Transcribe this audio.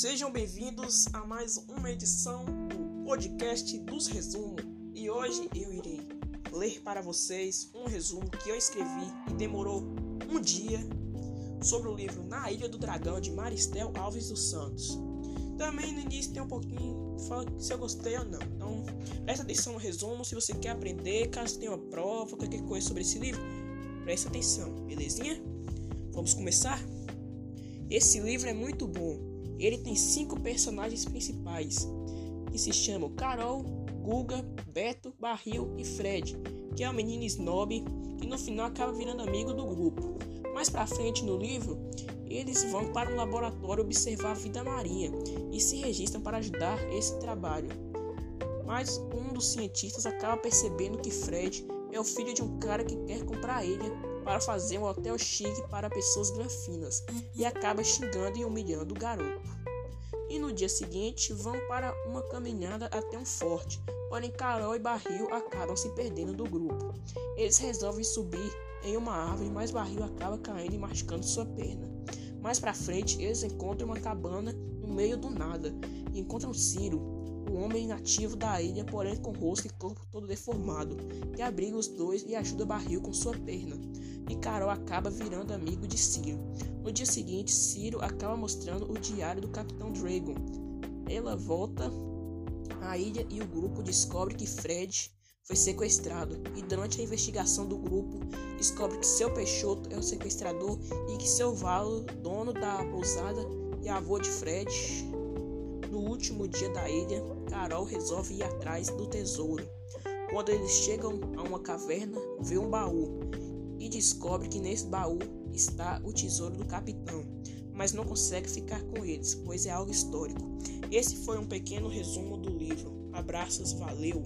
Sejam bem-vindos a mais uma edição do podcast dos resumos. E hoje eu irei ler para vocês um resumo que eu escrevi e demorou um dia sobre o livro Na Ilha do Dragão de Maristel Alves dos Santos. Também no início tem um pouquinho fala se eu gostei ou não. Então, presta atenção no resumo se você quer aprender, caso tenha uma prova, qualquer coisa sobre esse livro, presta atenção, belezinha? Vamos começar? Esse livro é muito bom ele tem cinco personagens principais, que se chamam Carol, Guga, Beto, Barril e Fred, que é um menino snob que no final acaba virando amigo do grupo. Mais pra frente no livro, eles vão para um laboratório observar a vida marinha e se registram para ajudar esse trabalho. Mas um dos cientistas acaba percebendo que Fred é o filho de um cara que quer comprar ilha para fazer um hotel chique para pessoas granfinas e acaba xingando e humilhando o garoto. E no dia seguinte vão para uma caminhada até um forte, porém Carol e Barril acabam se perdendo do grupo. Eles resolvem subir em uma árvore, mas Barril acaba caindo e machucando sua perna. Mais para frente, eles encontram uma cabana no meio do nada e encontram Ciro, o homem nativo da ilha, porém com rosto e corpo todo deformado, que abriga os dois e ajuda Barril com sua perna e Carol acaba virando amigo de Ciro. No dia seguinte, Ciro acaba mostrando o diário do Capitão Dragon. Ela volta à ilha e o grupo descobre que Fred foi sequestrado e durante a investigação do grupo descobre que seu Peixoto é o sequestrador e que seu Valo, dono da pousada e avô de Fred. No último dia da ilha, Carol resolve ir atrás do tesouro. Quando eles chegam a uma caverna, vê um baú e descobre que nesse baú está o tesouro do capitão, mas não consegue ficar com eles, pois é algo histórico. Esse foi um pequeno resumo do livro. Abraços, valeu!